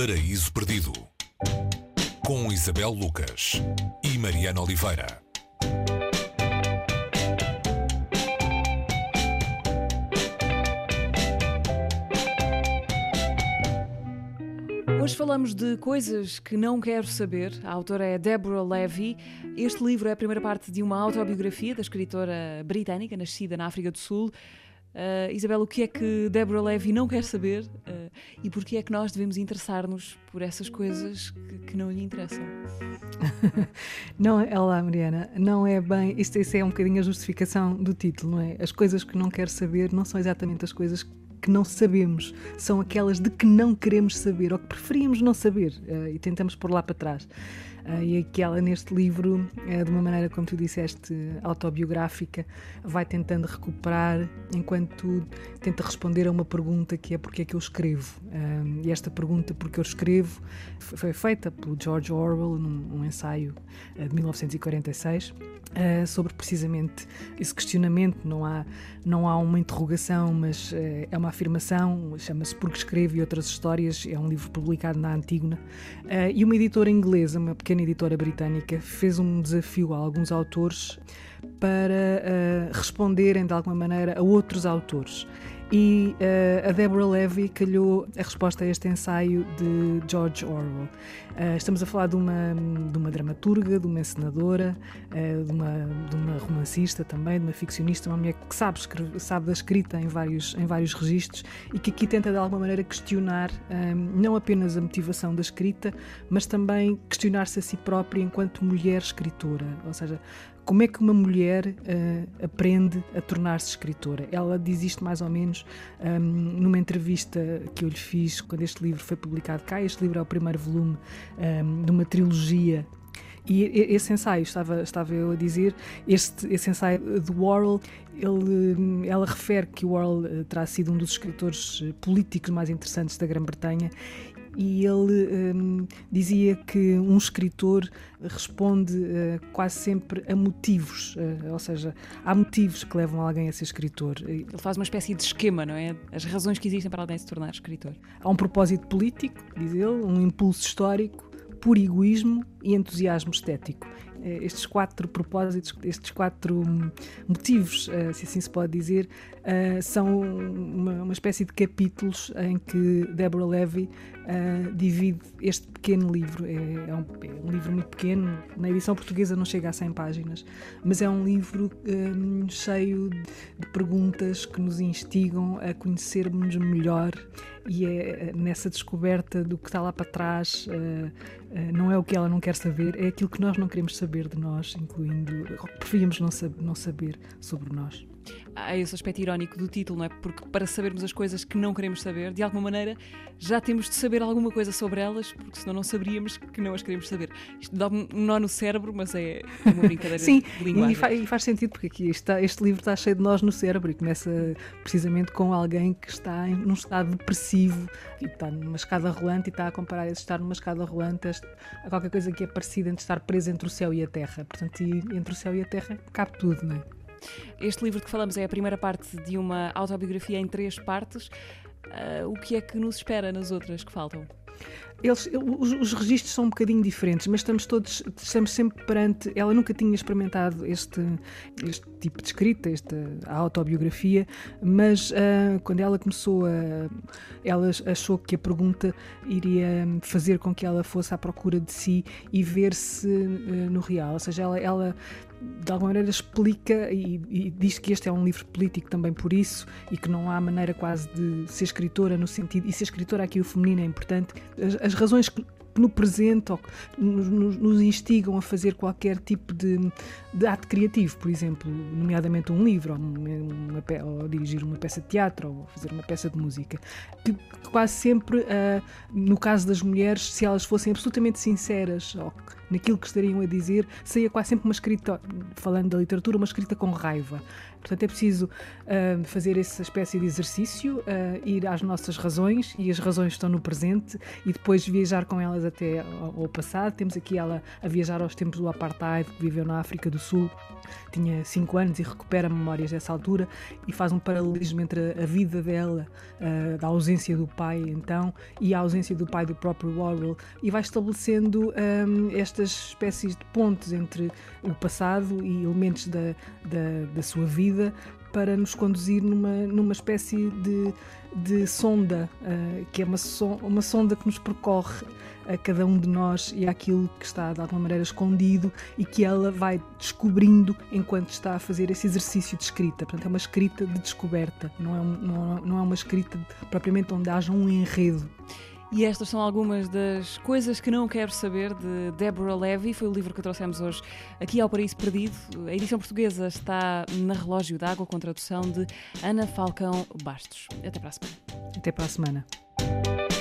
Paraíso Perdido com Isabel Lucas e Mariana Oliveira. Hoje falamos de coisas que não quero saber. A autora é Deborah Levy. Este livro é a primeira parte de uma autobiografia da escritora britânica, nascida na África do Sul. Uh, Isabel, o que é que Deborah Levy não quer saber uh, e porquê é que nós devemos interessar-nos por essas coisas que, que não lhe interessam? não, lá, Mariana, não é bem. Isto, é um bocadinho a justificação do título, não é? As coisas que não quero saber não são exatamente as coisas que não sabemos, são aquelas de que não queremos saber ou que preferíamos não saber uh, e tentamos pôr lá para trás. Uh, e aquela neste livro, uh, de uma maneira como tu disseste, autobiográfica, vai tentando recuperar enquanto tenta responder a uma pergunta que é porque é que eu escrevo. Uh, e esta pergunta, porque eu escrevo, foi feita pelo George Orwell num um ensaio de 1946 sobre precisamente esse questionamento. Não há, não há uma interrogação, mas é uma afirmação. Chama-se Porque Escrevo e Outras Histórias. É um livro publicado na Antígona. e uma editora inglesa, uma pequena pequena editora britânica fez um desafio a alguns autores para uh, responderem de alguma maneira a outros autores. E uh, a Deborah Levy calhou a resposta a este ensaio de George Orwell. Uh, estamos a falar de uma, de uma dramaturga, de uma encenadora, uh, de, uma, de uma romancista também, de uma ficcionista, uma mulher que sabe, sabe da escrita em vários, em vários registros e que aqui tenta de alguma maneira questionar não apenas a motivação da escrita, mas também questionar-se a si própria enquanto mulher escritora. Ou seja, como é que uma mulher uh, aprende a tornar-se escritora? Ela diz isto mais ou menos um, numa entrevista que eu lhe fiz quando este livro foi publicado cá. Este livro é o primeiro volume um, de uma trilogia e esse ensaio, estava, estava eu a dizer, este, esse ensaio do Orwell, ele, ela refere que o Orwell eh, terá sido um dos escritores eh, políticos mais interessantes da Grã-Bretanha e ele um, dizia que um escritor responde uh, quase sempre a motivos, uh, ou seja, há motivos que levam alguém a ser escritor. Ele faz uma espécie de esquema, não é? As razões que existem para alguém se tornar escritor. Há um propósito político, diz ele, um impulso histórico, por egoísmo e entusiasmo estético. Eh, estes quatro propósitos, estes quatro motivos, eh, se assim se pode dizer, eh, são uma, uma espécie de capítulos em que Deborah Levy divide este pequeno livro. É, é, um, é, um, livro muito pequeno, na edição portuguesa não chega a 100 páginas, mas é um livro um, cheio de perguntas que nos instigam a conhecermos melhor e é nessa descoberta do que está lá para trás, não é o que ela não quer saber, é aquilo que nós não queremos saber de nós, incluindo preferíamos não, não saber sobre nós há esse aspecto irónico do título, não é? Porque para sabermos as coisas que não queremos saber, de alguma maneira já temos de saber alguma coisa sobre elas, porque senão não saberíamos que não as queremos saber. Isto dá um nó no cérebro, mas é uma brincadeira Sim, de linguagem. E faz, e faz sentido, porque aqui está, este livro está cheio de nós no cérebro e começa precisamente com alguém que está em, num estado depressivo e está numa escada rolante e está a comparar esse estar numa escada rolante a qualquer coisa que é parecida entre estar preso entre o céu e a terra. Portanto, e entre o céu e a terra cabe tudo, não é? Este livro que falamos é a primeira parte de uma autobiografia em três partes. Uh, o que é que nos espera nas outras que faltam? Eles, os, os, registros são um bocadinho diferentes, mas estamos todos, estamos sempre perante. Ela nunca tinha experimentado este, este tipo de escrita, esta autobiografia, mas uh, quando ela começou a. Ela achou que a pergunta iria fazer com que ela fosse à procura de si e ver-se uh, no real. Ou seja, ela, ela de alguma maneira explica e, e, diz que este é um livro político também por isso e que não há maneira quase de ser escritora no sentido e ser escritora aqui o feminino é importante as, as razões que no presente ou nos, nos, instigam a fazer qualquer tipo de, de, ato criativo, por exemplo, nomeadamente um livro, ou, uma, ou, dirigir uma peça de teatro, ou fazer uma peça de música. Que quase sempre, uh, no caso das mulheres, se elas fossem absolutamente sinceras ou naquilo que estariam a dizer, saía quase sempre uma escrita, falando da literatura, uma escrita com raiva. Portanto, é preciso uh, fazer essa espécie de exercício, uh, ir às nossas razões, e as razões estão no presente, e depois viajar com elas até ao, ao passado. Temos aqui ela a viajar aos tempos do apartheid, que viveu na África do Sul, tinha 5 anos e recupera memórias dessa altura e faz um paralelismo entre a vida dela, uh, da ausência do pai então, e a ausência do pai do próprio Warhol, e vai estabelecendo um, estas espécies de pontos entre o passado e elementos da, da, da sua vida para nos conduzir numa, numa espécie de, de sonda, uh, que é uma, uma sonda que nos percorre a cada um de nós e àquilo que está de alguma maneira escondido e que ela vai descobrindo enquanto está a fazer esse exercício de escrita. Portanto, é uma escrita de descoberta, não é, um, não, não é uma escrita propriamente onde haja um enredo. E estas são algumas das coisas que não quero saber de Deborah Levy. Foi o livro que trouxemos hoje aqui ao Paraíso Perdido. A edição portuguesa está na Relógio d'Água, com tradução de Ana Falcão Bastos. Até para a semana. Até para a semana.